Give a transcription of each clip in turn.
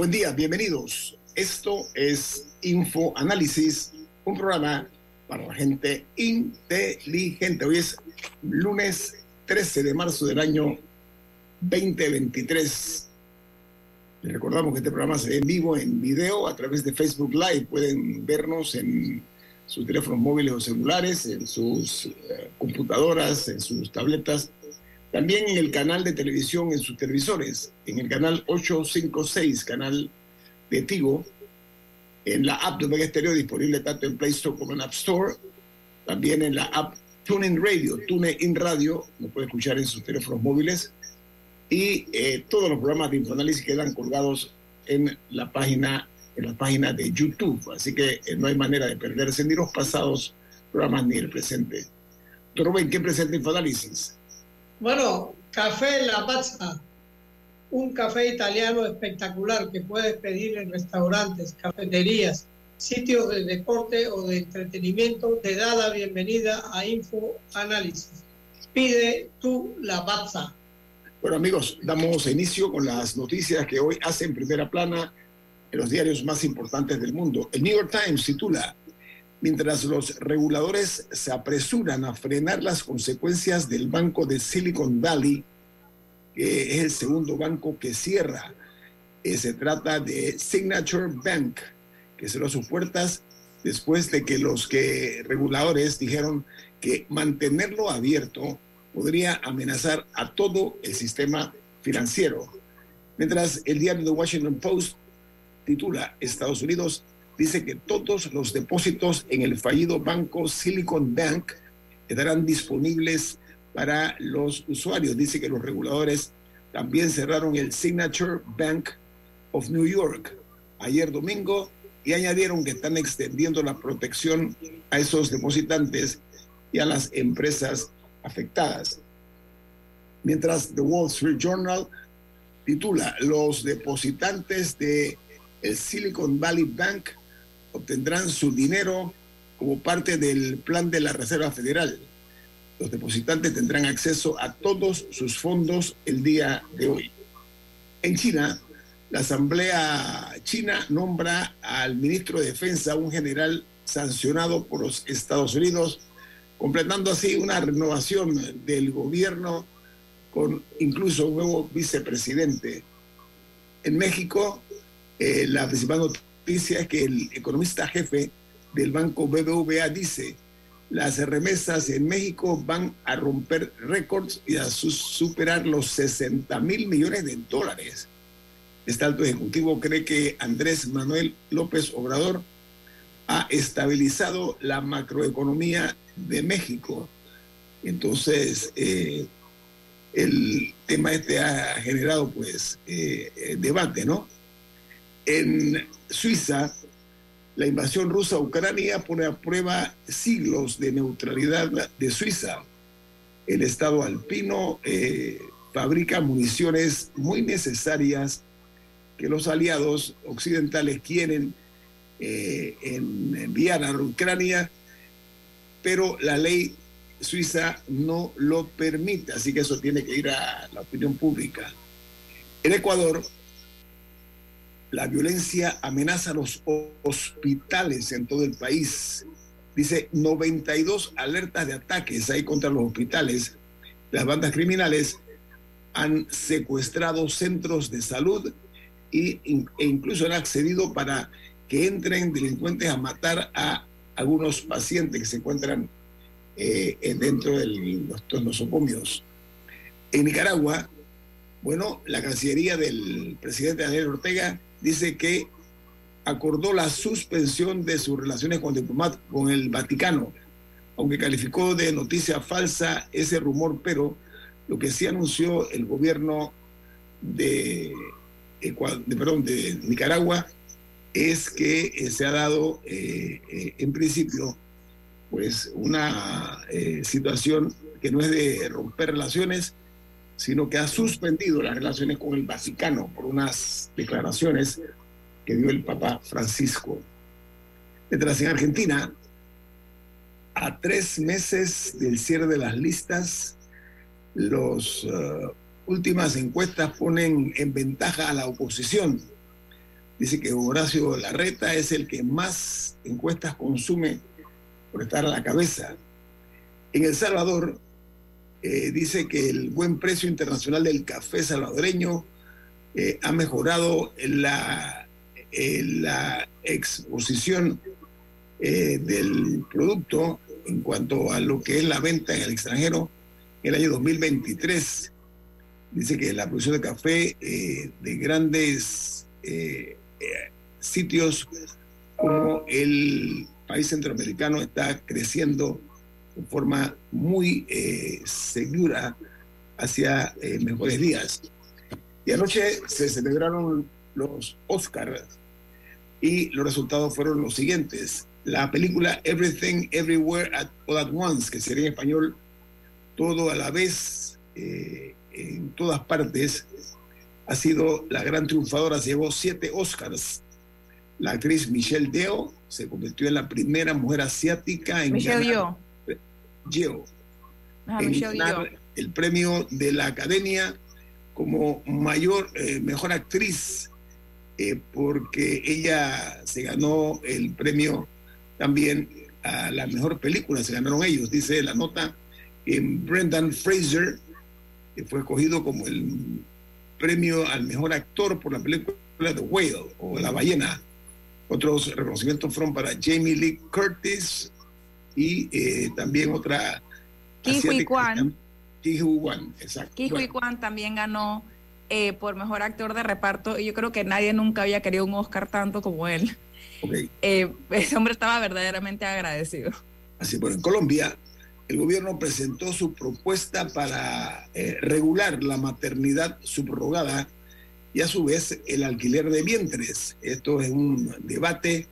Buen día, bienvenidos. Esto es Info Análisis, un programa para la gente inteligente. Hoy es lunes 13 de marzo del año 2023. Les recordamos que este programa se ve en vivo, en video, a través de Facebook Live. Pueden vernos en sus teléfonos móviles o celulares, en sus eh, computadoras, en sus tabletas también en el canal de televisión en sus televisores, en el canal 856, canal de Tigo, en la app de Omega Stereo disponible tanto en Play Store como en App Store, también en la app TuneIn Radio, TuneIn Radio, lo puede escuchar en sus teléfonos móviles, y eh, todos los programas de Infoanálisis quedan colgados en la página en la página de YouTube, así que eh, no hay manera de perderse ni los pasados programas ni el presente. Rubén, ¿qué presenta Infoanálisis? Bueno, Café La Pazza, un café italiano espectacular que puedes pedir en restaurantes, cafeterías, sitios de deporte o de entretenimiento, te da la bienvenida a Info Análisis. Pide tú La Pazza. Bueno amigos, damos inicio con las noticias que hoy hacen primera plana en los diarios más importantes del mundo. El New York Times titula mientras los reguladores se apresuran a frenar las consecuencias del banco de Silicon Valley, que es el segundo banco que cierra. Eh, se trata de Signature Bank, que cerró sus puertas después de que los que reguladores dijeron que mantenerlo abierto podría amenazar a todo el sistema financiero. Mientras el diario The Washington Post titula Estados Unidos dice que todos los depósitos en el fallido banco Silicon Bank estarán disponibles para los usuarios. Dice que los reguladores también cerraron el Signature Bank of New York ayer domingo y añadieron que están extendiendo la protección a esos depositantes y a las empresas afectadas. Mientras The Wall Street Journal titula Los depositantes de el Silicon Valley Bank obtendrán su dinero como parte del plan de la Reserva Federal. Los depositantes tendrán acceso a todos sus fondos el día de hoy. En China, la Asamblea China nombra al ministro de Defensa, un general sancionado por los Estados Unidos, completando así una renovación del gobierno con incluso un nuevo vicepresidente. En México, eh, la principal noticia es que el economista jefe del banco BBVA dice, las remesas en México van a romper récords y a superar los 60 mil millones de dólares. Este alto ejecutivo cree que Andrés Manuel López Obrador ha estabilizado la macroeconomía de México. Entonces, eh, el tema este ha generado pues eh, debate, ¿no? En Suiza, la invasión rusa a Ucrania pone a prueba siglos de neutralidad de Suiza. El Estado alpino eh, fabrica municiones muy necesarias que los aliados occidentales quieren eh, enviar a Ucrania, pero la ley suiza no lo permite, así que eso tiene que ir a la opinión pública. En Ecuador, la violencia amenaza los hospitales en todo el país. Dice 92 alertas de ataques ahí contra los hospitales las bandas criminales han secuestrado centros de salud e incluso han accedido para que entren delincuentes a matar a algunos pacientes que se encuentran eh, dentro de los nosocomios. En Nicaragua, bueno, la Cancillería del presidente Daniel Ortega dice que acordó la suspensión de sus relaciones con, con el Vaticano, aunque calificó de noticia falsa ese rumor, pero lo que sí anunció el gobierno de, perdón, de Nicaragua es que eh, se ha dado eh, eh, en principio pues una situación que no es de romper relaciones, sino que ha suspendido las relaciones con el Vaticano por unas declaraciones que dio el Papa Francisco. Mientras en Argentina, a tres meses del cierre de las listas, las uh, últimas encuestas ponen en ventaja a la oposición. Dice que Horacio Larreta es el que más encuestas consume por estar a la cabeza. En El Salvador, eh, dice que el buen precio internacional del café salvadoreño eh, ha mejorado la la exposición eh, del producto en cuanto a lo que es la venta en el extranjero en el año 2023. Dice que la producción de café de grandes sitios como el país centroamericano está creciendo de forma muy segura hacia mejores días. Y anoche se celebraron los Oscars y los resultados fueron los siguientes. La película Everything Everywhere at, All at Once, que sería en español todo a la vez, eh, en todas partes, ha sido la gran triunfadora, se llevó siete Oscars. La actriz Michelle Deo se convirtió en la primera mujer asiática en Michelle ganar, Yeoh. Ah, en ganar el premio de la Academia como mayor, eh, mejor actriz eh, porque ella se ganó el premio también a la mejor película, se ganaron ellos, dice la nota, en Brendan Fraser, que fue escogido como el premio al mejor actor por la película The Whale o La Ballena. Otros reconocimientos fueron para Jamie Lee Curtis y eh, también otra... Ki Hui asiática, Kwan. Ki Hui Kwan, exacto. Ki Hui Bueno, Kwan también ganó eh, por mejor actor de reparto y yo creo que nadie nunca había querido un Oscar tanto como él. ok. Eh, ese hombre estaba verdaderamente agradecido. Así, bueno, en Colombia, el gobierno presentó su propuesta para eh, regular la maternidad subrogada y a su vez el alquiler de vientres. Esto es un debate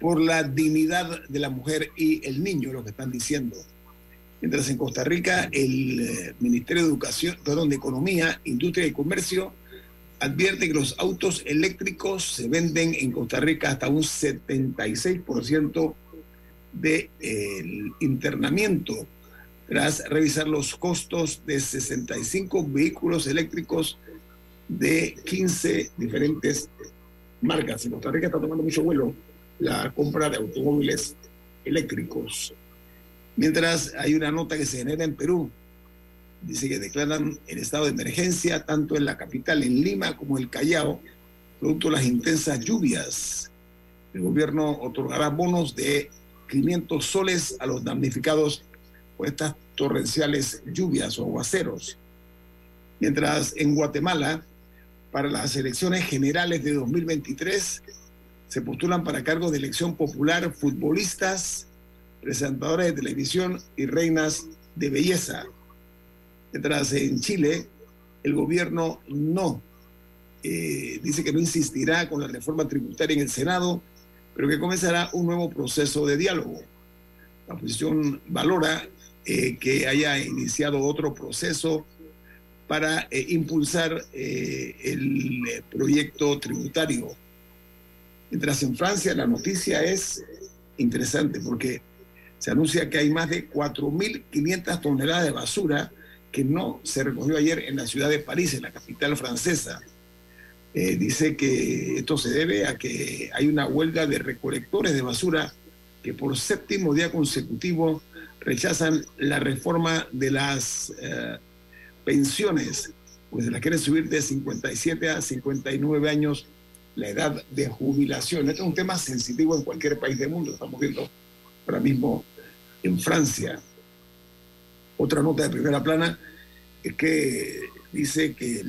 por la dignidad de la mujer y el niño, lo que están diciendo. Mientras en Costa Rica el eh, Ministerio de Educación, perdón, de Economía, Industria y Comercio advierte que los autos eléctricos se venden en Costa Rica hasta un 76% del internamiento tras revisar los costos de 65 vehículos eléctricos de 15 diferentes marcas. En Costa Rica está tomando mucho vuelo la compra de automóviles eléctricos. Mientras hay una nota que se genera en Perú, dice que declaran el estado de emergencia tanto en la capital, en Lima, como en el Callao, producto de las intensas lluvias. El gobierno otorgará bonos de 500 soles a los damnificados por estas torrenciales lluvias o aguaceros. Mientras en Guatemala, para las elecciones generales de 2023, se postulan para cargos de elección popular futbolistas, presentadores de televisión y reinas de belleza. Mientras en Chile, el gobierno no, eh, dice que no insistirá con la reforma tributaria en el Senado, pero que comenzará un nuevo proceso de diálogo. La oposición valora eh, que haya iniciado otro proceso para eh, impulsar el proyecto tributario. Mientras en Francia la noticia es interesante porque se anuncia que hay más de 4.500 toneladas de basura que no se recogió ayer en la ciudad de París, en la capital francesa. Eh, dice que esto se debe a que hay una huelga de recolectores de basura que por séptimo día consecutivo rechazan la reforma de las eh, pensiones, pues se las quieren subir de 57 a 59 años la edad de jubilación. Este es un tema sensitivo en cualquier país del mundo. Estamos viendo ahora mismo en Francia. Otra nota de primera plana es que dice que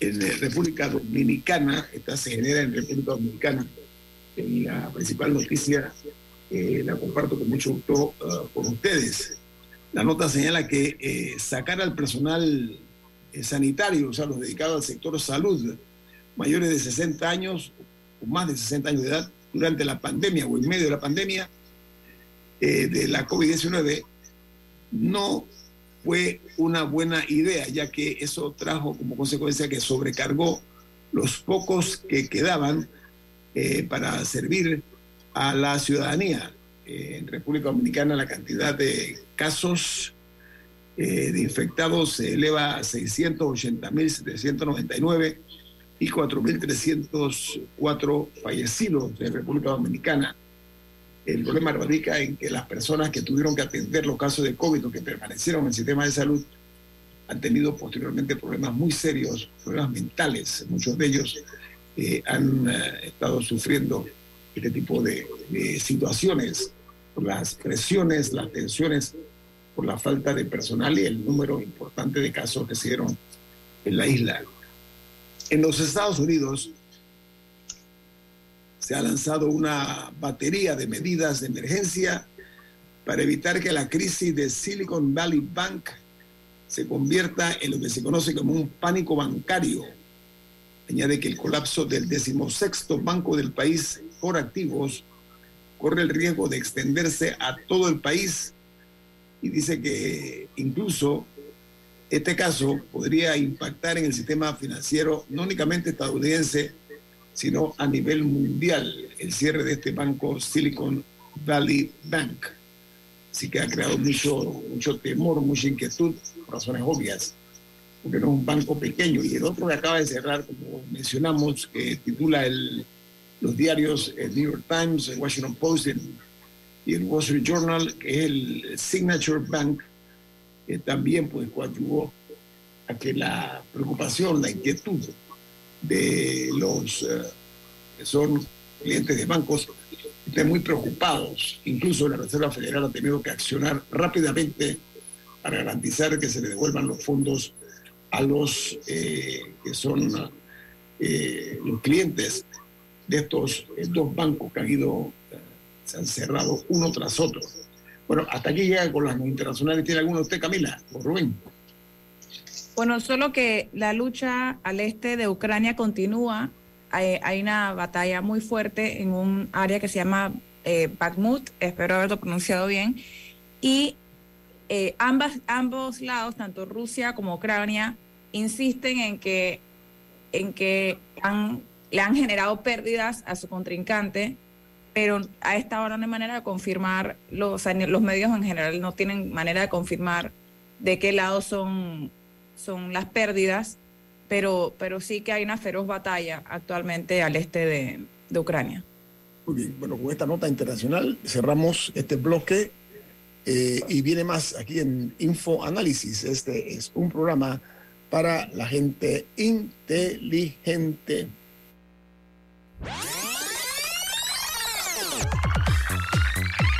en República Dominicana, esta se genera en República Dominicana, y la principal noticia eh, la comparto con mucho gusto eh, con ustedes. La nota señala que eh, sacar al personal eh, sanitario, o sea, los dedicados al sector salud, mayores de 60 años o más de 60 años de edad, durante la pandemia o en medio de la pandemia eh, de la COVID-19, no fue una buena idea, ya que eso trajo como consecuencia que sobrecargó los pocos que quedaban eh, para servir a la ciudadanía. Eh, en República Dominicana la cantidad de casos de infectados se eleva a 680.799 y 4.304 fallecidos en República Dominicana. El problema radica en que las personas que tuvieron que atender los casos de COVID o que permanecieron en el sistema de salud han tenido posteriormente problemas muy serios, problemas mentales. Muchos de ellos eh, han eh, estado sufriendo este tipo de, de situaciones por las presiones, las tensiones, por la falta de personal y el número importante de casos que se dieron en la isla. En los Estados Unidos se ha lanzado una batería de medidas de emergencia para evitar que la crisis de Silicon Valley Bank se convierta en lo que se conoce como un pánico bancario. Añade que el colapso del decimosexto banco del país por activos corre el riesgo de extenderse a todo el país y dice que incluso este caso podría impactar en el sistema financiero no únicamente estadounidense, sino a nivel mundial, el cierre de este banco Silicon Valley Bank. Así que ha creado mucho, mucho temor, mucha inquietud, por razones obvias, porque no es un banco pequeño. Y el otro que acaba de cerrar, como mencionamos, que titula los diarios el New York Times, el Washington Post y el Wall Street Journal, que es el Signature Bank, también pues coadyuvó a que la preocupación, la inquietud de los eh, que son clientes de bancos estén muy preocupados. Incluso la Reserva Federal ha tenido que accionar rápidamente para garantizar que se le devuelvan los fondos a los eh, que son eh, los clientes de estos eh, dos bancos que han ido, eh, se han cerrado uno tras otro. Bueno, hasta aquí llega con las internacionales. ¿Tiene alguno usted, Camila? O Rubén. Bueno, solo que la lucha al este de Ucrania continúa. Hay, hay una batalla muy fuerte en un área que se llama eh, Bakhmut, espero haberlo pronunciado bien, y eh, ambas, ambos lados, tanto Rusia como Ucrania, insisten en que, en que han, le han generado pérdidas a su contrincante, pero a esta hora no hay manera de confirmar, los, medios en general no tienen manera de confirmar de qué lado son, son las pérdidas, pero, pero sí que hay una feroz batalla actualmente al este de, de Ucrania. Muy bien, bueno, con esta nota internacional cerramos este bloque eh, y viene más aquí en Info Análisis. Este es un programa para la gente inteligente.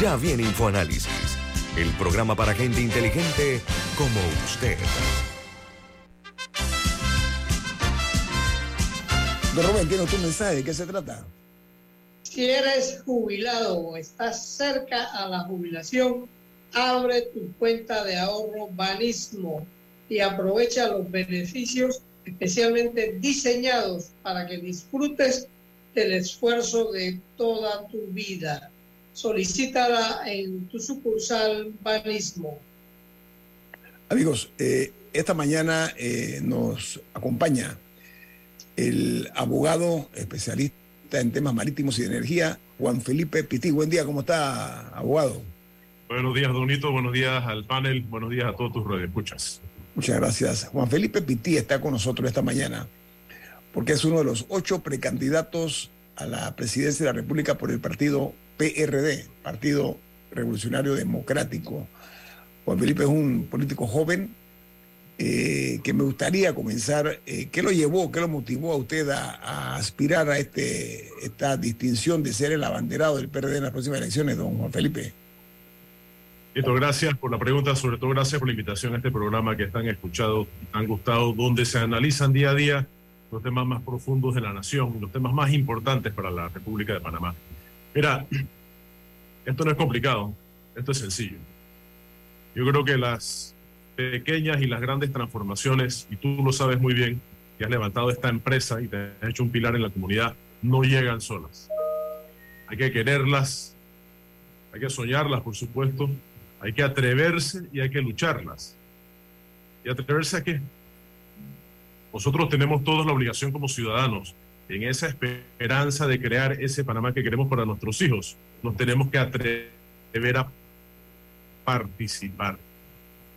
Ya viene InfoAnálisis, el programa para gente inteligente como usted. Don Rubén, ¿tiene tu mensaje? ¿De qué se trata? Si eres jubilado o estás cerca a la jubilación, abre tu cuenta de ahorro Banismo y aprovecha los beneficios especialmente diseñados para que disfrutes del esfuerzo de toda tu vida. Solicítala en tu sucursal Banismo. Amigos, eh, esta mañana eh, nos acompaña el abogado especialista en temas marítimos y de energía, Juan Felipe Pití. Buen día, ¿cómo está, abogado? Buenos días, Donito. Buenos días al panel. Buenos días a todos tus radioescuchas. Muchas gracias. Juan Felipe Pití está con nosotros esta mañana porque es uno de los ocho precandidatos a la presidencia de la República por el partido PRD, Partido Revolucionario Democrático. Juan Felipe es un político joven eh, que me gustaría comenzar. Eh, ¿Qué lo llevó, qué lo motivó a usted a, aspirar a este, esta distinción de ser el abanderado del PRD en las próximas elecciones, don Juan Felipe? Gracias por la pregunta, sobre todo gracias por la invitación a este programa que están escuchado, han gustado, donde se analizan día a día los temas más profundos de la nación, los temas más importantes para la República de Panamá. Mira, esto no es complicado, esto es sencillo. Yo creo que las pequeñas y las grandes transformaciones, y tú lo sabes muy bien, que has levantado esta empresa y te has hecho un pilar en la comunidad, no llegan solas. Hay que quererlas, hay que soñarlas, por supuesto, hay que atreverse y hay que lucharlas. ¿Y atreverse a qué? Nosotros tenemos todos la obligación como ciudadanos, en esa esperanza de crear ese Panamá que queremos para nuestros hijos, nos tenemos que atrever a participar.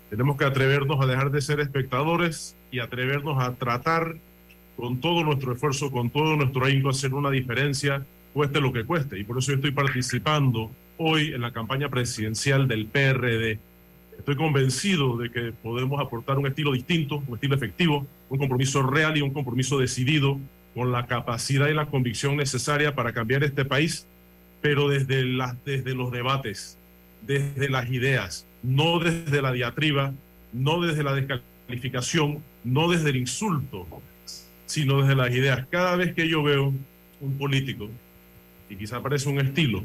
Tenemos que atrevernos a dejar de ser espectadores y atrevernos a tratar con todo nuestro esfuerzo, con todo nuestro ahínco, hacer una diferencia, cueste lo que cueste. Y por eso yo estoy participando hoy en la campaña presidencial del PRD. Estoy convencido de que podemos aportar un estilo distinto, un estilo efectivo, un compromiso real y un compromiso decidido con la capacidad y la convicción necesaria para cambiar este país, pero desde, las, desde los debates, desde las ideas, no desde la diatriba, no desde la descalificación, no desde el insulto, sino desde las ideas. Cada vez que yo veo un político, y quizá parece un estilo,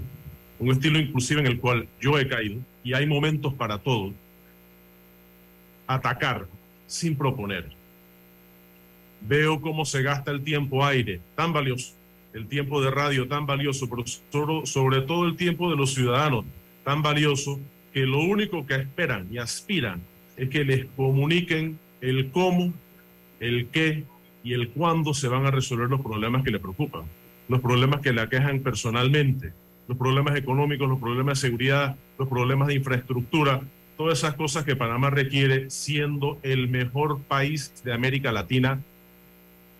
un estilo inclusive en el cual yo he caído, y hay momentos para todo, atacar sin proponer. Veo cómo se gasta el tiempo aire, tan valioso, el tiempo de radio tan valioso, pero sobre, todo el tiempo de los ciudadanos tan valioso, que lo único que esperan y aspiran es que les comuniquen el cómo, el qué y el cuándo se van a resolver los problemas que le preocupan, los problemas que le aquejan personalmente, los problemas económicos, los problemas de seguridad, los problemas de infraestructura, todas esas cosas que Panamá requiere siendo el mejor país de América Latina,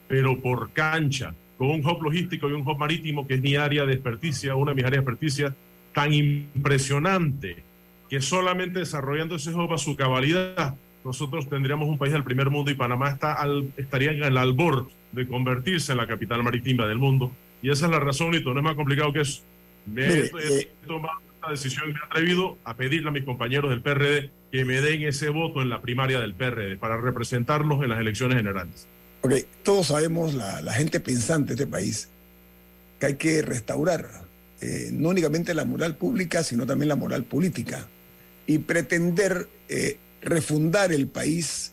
pero por cancha, con un hub logístico y un hub marítimo que es mi área de experticia, una de mis áreas de experticia tan impresionante, que solamente desarrollando ese hub a su cabalidad, nosotros tendríamos un país del primer mundo y Panamá está al, estaría en el albor de convertirse en la capital marítima del mundo. Y esa es la razón, y no es más complicado que eso. Me he, he tomado esta decisión y me he atrevido a pedirle a mis compañeros del PRD que me den ese voto en la primaria del PRD para representarlos en las elecciones generales. Ok, todos sabemos, la, gente pensante de este país, que hay que restaurar eh, no únicamente la moral pública, sino también la moral política y pretender eh, refundar el país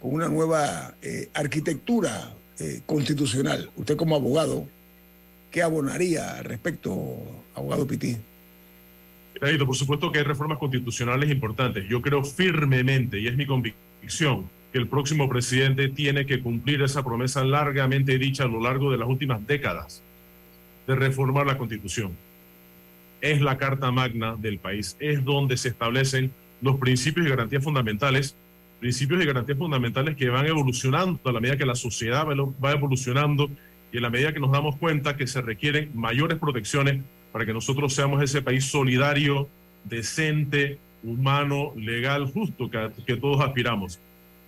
con una nueva eh, arquitectura eh, constitucional. Usted como abogado, ¿qué abonaría al respecto, abogado Pití? Por supuesto que hay reformas constitucionales importantes. Yo creo firmemente, y es mi convicción, que el próximo presidente tiene que cumplir esa promesa largamente dicha a lo largo de las últimas décadas de reformar la constitución. Es la carta magna del país, es donde se establecen los principios y garantías fundamentales, principios y garantías fundamentales que van evolucionando a la medida que la sociedad va evolucionando y a la medida que nos damos cuenta que se requieren mayores protecciones para que nosotros seamos ese país solidario, decente, humano, legal, justo que, que todos aspiramos.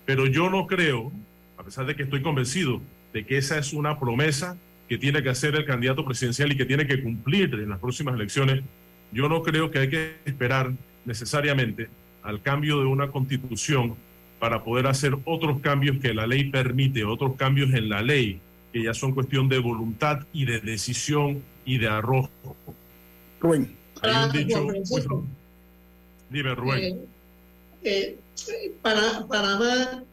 Pero yo no creo, a pesar de que estoy convencido de que esa es una promesa que tiene que hacer el candidato presidencial y que tiene que cumplir en las próximas elecciones, Yo no creo que hay que esperar necesariamente al cambio de una constitución para poder hacer otros cambios que la ley permite, otros cambios en la ley, que ya son cuestión de voluntad y de decisión y de arrojo. Rubén. Hay un Ah, dicho. Francisco. Dime, Rubén. Eh, eh, Panamá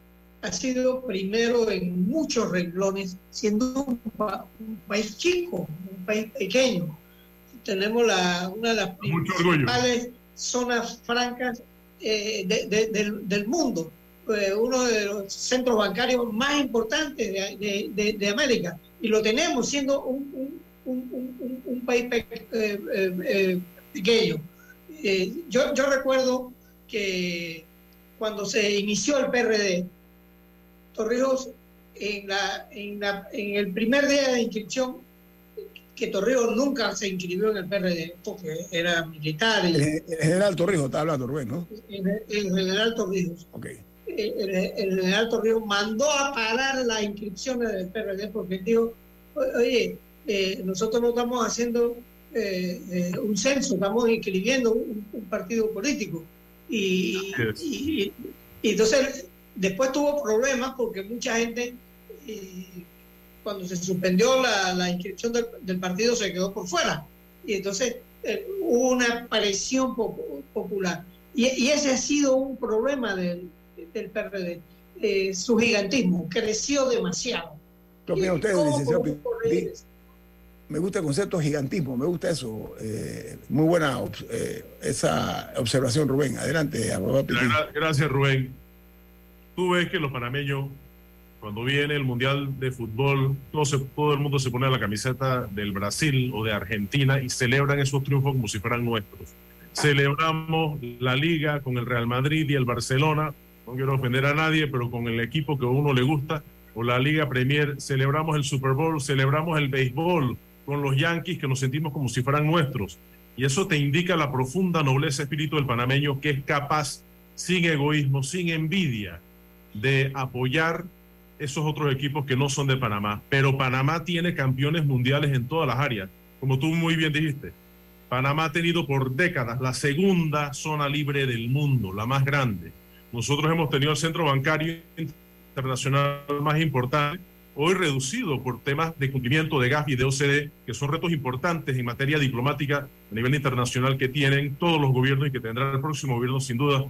ha sido primero en muchos renglones, siendo un, pa- un país chico, un país pequeño. Tenemos la, una de las principales zonas francas eh, de- de- del, del mundo, eh, uno de los centros bancarios más importantes de, América, y lo tenemos siendo un, país pe- eh, pequeño. Yo, yo recuerdo que cuando se inició el PRD, Torrijos, en, la, en, la- en el primer día de inscripción, que Torrijos nunca se inscribió en el PRD, porque era militar, El, y, el general Torrijos, está hablando Rubén, ¿no? el, el general Torrijos. Ok. El, el general Torrijos mandó a parar las inscripciones del PRD porque dijo, "O- oye, eh, nosotros no estamos haciendo eh, eh, un censo, estamos inscribiendo un, un partido político. Y, y- y entonces después tuvo problemas porque mucha gente, eh, cuando se suspendió la, la inscripción del, del partido, se quedó por fuera. Y entonces eh, hubo una presión popu- popular. Y, y ese ha sido un problema del, del PRD. Eh, su gigantismo creció demasiado. ¿Qué opina ¿Y usted, Me gusta el concepto gigantismo, me gusta eso. Eh, muy buena eh, esa observación, Rubén. Adelante, Gracias, Rubén. Tú ves que los panameños, cuando viene el Mundial de Fútbol, todo, se- todo el mundo se pone la camiseta del Brasil o de Argentina y celebran esos triunfos como si fueran nuestros. Celebramos la liga con el Real Madrid y el Barcelona, no quiero ofender a nadie, pero con el equipo que a uno le gusta, o la Liga Premier, celebramos el Super Bowl, celebramos el béisbol con los Yankees que nos sentimos como si fueran nuestros. Y eso te indica la profunda nobleza espíritu del panameño que es capaz, sin egoísmo, sin envidia, de apoyar esos otros equipos que no son de Panamá. Pero Panamá tiene campeones mundiales en todas las áreas, como tú muy bien dijiste. Panamá ha tenido por décadas la segunda zona libre del mundo, la más grande. Nosotros hemos tenido el centro bancario internacional más importante, hoy reducido por temas de cumplimiento de GAF y de OCDE, que son retos importantes en materia diplomática a nivel internacional que tienen todos los gobiernos y que tendrá el próximo gobierno sin duda.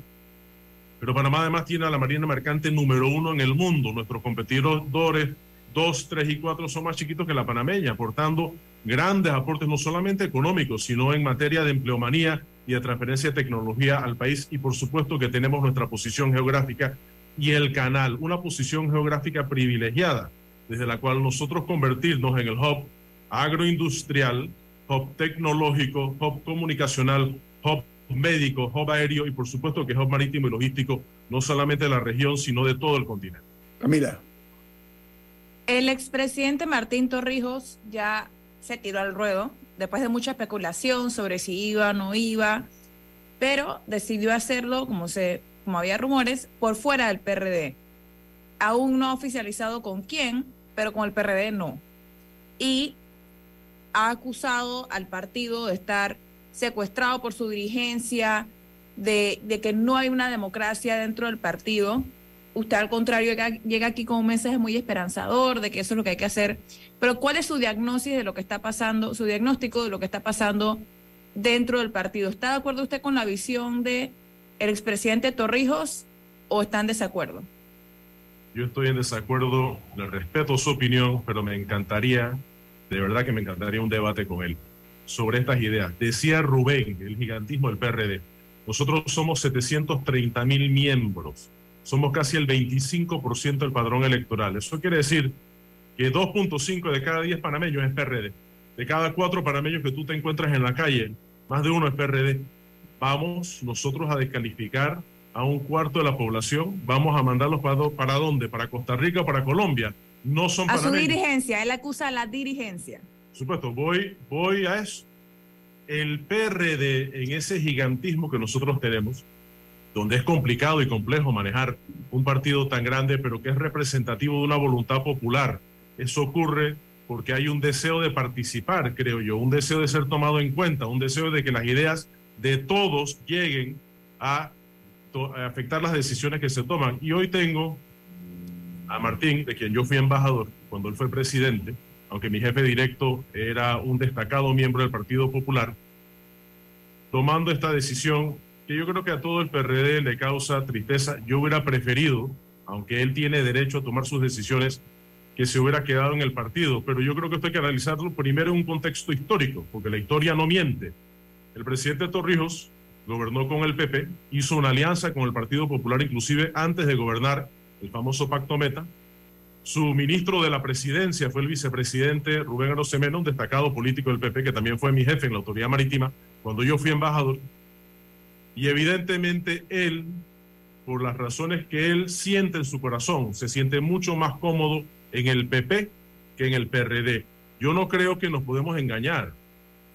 Pero Panamá además tiene a la Marina Mercante número uno en el mundo. Nuestros competidores 2, 3 y 4 son más chiquitos que la panameña, aportando grandes aportes no solamente económicos, sino en materia de empleomanía y de transferencia de tecnología al país. Y por supuesto que tenemos nuestra posición geográfica y el canal, una posición geográfica privilegiada, desde la cual nosotros convertirnos en el hub agroindustrial, hub tecnológico, hub comunicacional, hub médico, hub aéreo y por supuesto que hub marítimo y logístico, no solamente de la región, sino de todo el continente. Camila. El expresidente Martín Torrijos ya se tiró al ruedo después de mucha especulación sobre si iba o no iba, pero decidió hacerlo, como, se, como había rumores, por fuera del PRD. Aún no ha oficializado con quién, pero con el PRD no. Y ha acusado al partido de estar secuestrado por su dirigencia, de, que no hay una democracia dentro del partido usted al contrario llega, llega, aquí con un mensaje muy esperanzador de que eso es lo que hay que hacer. Pero ¿cuál es su diagnóstico de lo que está pasando, su diagnóstico de lo que está pasando dentro del partido? ¿Está de acuerdo usted con la visión de el expresidente Torrijos o está en desacuerdo? Yo estoy en desacuerdo, le respeto su opinión, pero me encantaría, de verdad que me encantaría un debate con él sobre estas ideas. Decía Rubén, el gigantismo del PRD, nosotros somos 730 mil miembros somos casi el 25% del padrón electoral. Eso quiere decir que 2.5 de cada 10 panameños es PRD. De cada 4 panameños que tú te encuentras en la calle, más de uno es PRD. Vamos nosotros a descalificar a un cuarto de la población. Vamos a mandarlos para, para dónde? ¿Para Costa Rica o para Colombia? No son a panameños. su dirigencia, él acusa a la dirigencia. Por supuesto, voy, voy a eso. El PRD en ese gigantismo que nosotros tenemos, donde es complicado y complejo manejar un partido tan grande, pero que es representativo de una voluntad popular. Eso ocurre porque hay un deseo de participar, creo yo, un deseo de ser tomado en cuenta, un deseo de que las ideas de todos lleguen a, a afectar las decisiones que se toman. Y hoy tengo a Martín, de quien yo fui embajador cuando él fue presidente, aunque mi jefe directo era un destacado miembro del Partido Popular, tomando esta decisión que yo creo que a todo el PRD le causa tristeza. Yo hubiera preferido, aunque él tiene derecho a tomar sus decisiones, que se hubiera quedado en el partido, pero yo creo que esto hay que analizarlo primero en un contexto histórico, porque la historia no miente. El presidente Torrijos gobernó con el PP, hizo una alianza con el Partido Popular, inclusive antes de gobernar el famoso Pacto Meta. Su ministro de la presidencia fue el vicepresidente Rubén Arosemena, un destacado político del PP, que también fue mi jefe en la autoridad marítima cuando yo fui embajador. Y evidentemente él, por las razones que él siente en su corazón, se siente mucho más cómodo en el PP que en el PRD. Yo no creo que nos podemos engañar.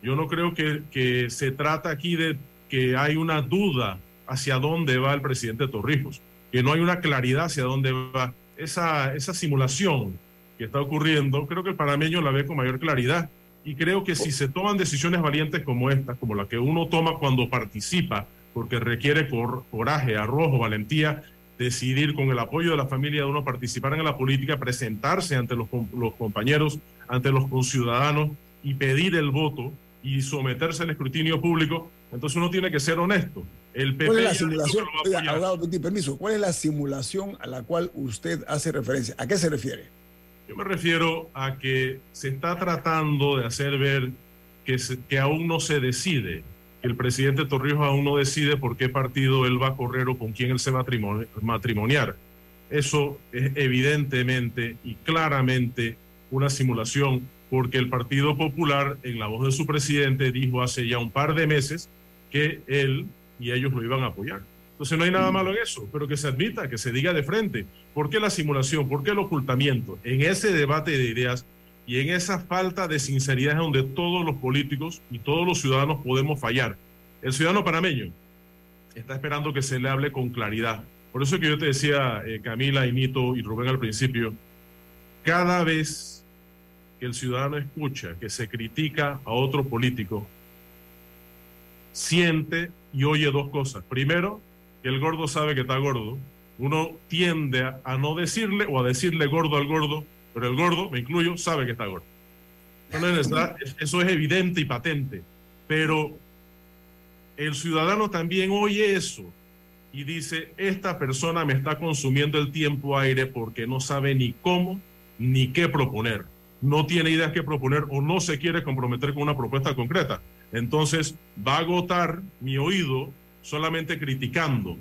Yo no creo que, que se trata aquí de que hay una duda hacia dónde va el presidente Torrijos, que no hay una claridad hacia dónde va esa, esa simulación que está ocurriendo. Creo que el panameño la ve con mayor claridad y creo que si se toman decisiones valientes como esta, como la que uno toma cuando participa, porque requiere coraje, arrojo, valentía, decidir con el apoyo de la familia de uno participar en la política, presentarse ante los, los compañeros, ante los conciudadanos y pedir el voto y someterse al escrutinio público, entonces uno tiene que ser honesto. El PP ¿Cuál es la simulación? Oiga, permiso, ¿cuál es la simulación a la cual usted hace referencia? ¿A qué se refiere? Yo me refiero a que se está tratando de hacer ver que, que aún no se decide, que el presidente Torrijos aún no decide por qué partido él va a correr o con quién él se va a matrimoniar. Eso es evidentemente y claramente una simulación porque el Partido Popular, en la voz de su presidente, dijo hace ya un par de meses que él y ellos lo iban a apoyar. Entonces no hay nada malo en eso, pero que se admita, que se diga de frente. ¿Por qué la simulación? ¿Por qué el ocultamiento? En ese debate de ideas y en esa falta de sinceridad es donde todos los políticos y todos los ciudadanos podemos fallar. El ciudadano panameño está esperando que se le hable con claridad. Por eso que yo te decía, eh, Camila y Nito y Rubén al principio, cada vez que el ciudadano escucha que se critica a otro político, siente y oye dos cosas. Primero, que el gordo sabe que está gordo. Uno tiende a, no decirle o a decirle gordo al gordo, pero el gordo, me incluyo, sabe que está gordo. Eso es evidente y patente. Pero el ciudadano también oye eso y dice, esta persona me está consumiendo el tiempo aire porque no sabe ni cómo ni qué proponer. No tiene ideas que proponer o no se quiere comprometer con una propuesta concreta. Entonces va a agotar mi oído solamente criticando.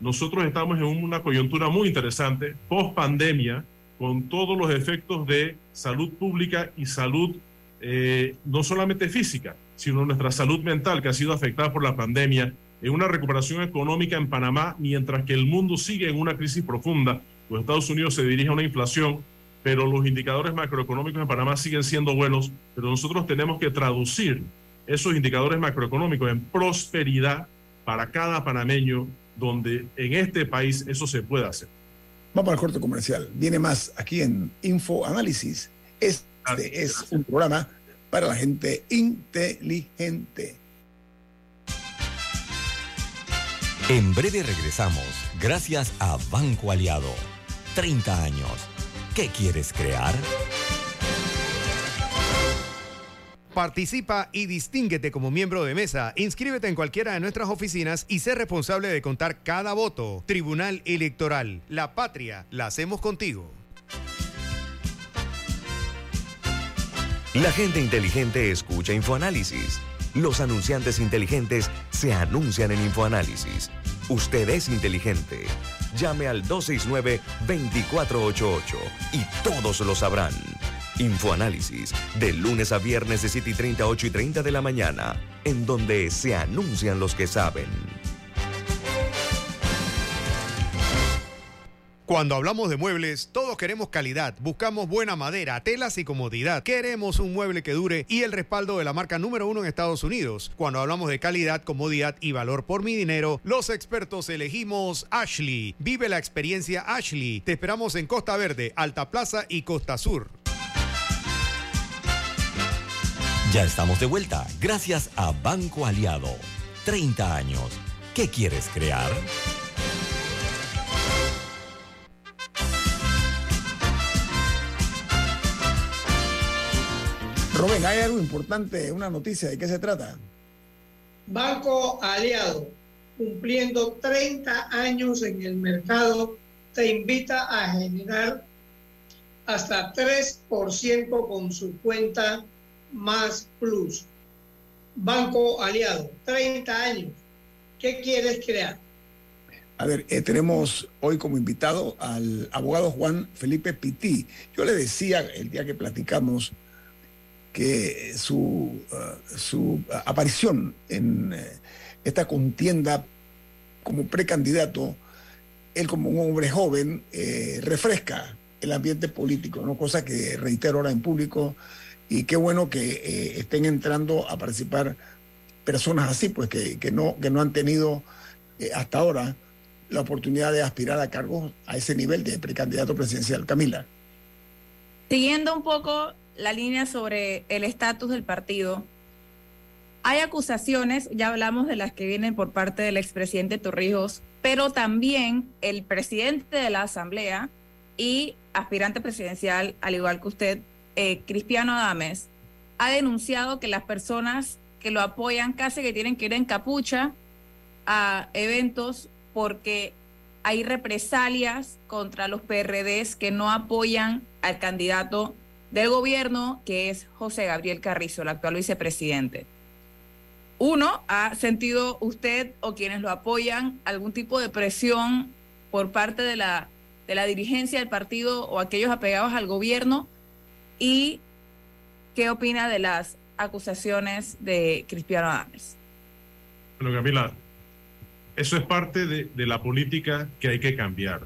Nosotros estamos en una coyuntura muy interesante, post pandemia, con todos los efectos de salud pública y salud eh, no solamente física, sino nuestra salud mental que ha sido afectada por la pandemia, en una recuperación económica en Panamá, mientras que el mundo sigue en una crisis profunda. Los Estados Unidos se dirige a una inflación, pero los indicadores macroeconómicos en Panamá siguen siendo buenos, pero nosotros tenemos que traducir esos indicadores macroeconómicos en prosperidad para cada panameño, donde en este país eso se puede hacer. Vamos al corte comercial. Viene más aquí en Info Análisis. Este es un programa para la gente inteligente. En breve regresamos, gracias a Banco Aliado. 30 años. ¿Qué quieres crear? Participa y distínguete como miembro de mesa. Inscríbete en cualquiera de nuestras oficinas y sé responsable de contar cada voto. Tribunal Electoral. La patria la hacemos contigo. La gente inteligente escucha InfoAnálisis. Los anunciantes inteligentes se anuncian en InfoAnálisis. Usted es inteligente. Llame al 269-2488 y todos lo sabrán. Infoanálisis, de lunes a viernes de 7 y 30, 8 y 30 de la mañana, en donde se anuncian los que saben. Cuando hablamos de muebles, todos queremos calidad, buscamos buena madera, telas y comodidad. Queremos un mueble que dure y el respaldo de la marca número uno en Estados Unidos. Cuando hablamos de calidad, comodidad y valor por mi dinero, los expertos elegimos Ashley. Vive la experiencia Ashley. Te esperamos en Costa Verde, Alta Plaza y Costa Sur. Ya estamos de vuelta, gracias a Banco Aliado. 30 años. ¿Qué quieres crear? Rubén, hay algo importante, una noticia, ¿de qué se trata? Banco Aliado, cumpliendo 30 años en el mercado, te invita a generar hasta 3% con su cuenta más plus. Banco Aliado, 30 años. ¿Qué quieres crear? A ver, eh, tenemos hoy como invitado al abogado Juan Felipe Pití. Yo le decía el día que platicamos que su, uh, su aparición en eh, esta contienda como precandidato, él como un hombre joven, eh, refresca el ambiente político, ¿no? cosa que reitero ahora en público, y qué bueno que eh, estén entrando a participar personas así, pues que, que no, que no han tenido eh, hasta ahora la oportunidad de aspirar a cargos a ese nivel de precandidato presidencial. Camila. Siguiendo un poco la línea sobre el estatus del partido, hay acusaciones, ya hablamos de las que vienen por parte del expresidente Torrijos, pero también el presidente de la Asamblea y aspirante presidencial, al igual que usted, eh, Cristiano Adames, ha denunciado que las personas que lo apoyan casi que tienen que ir en capucha a eventos porque hay represalias contra los PRDs que no apoyan al candidato del gobierno, que es José Gabriel Carrizo, el actual vicepresidente. Uno, ¿ha sentido usted o quienes lo apoyan algún tipo de presión por parte de la, de la dirigencia del partido o aquellos apegados al gobierno? ¿Y qué opina de las acusaciones de Cristiano Adames? Bueno, Camila, eso es parte de, la política que hay que cambiar.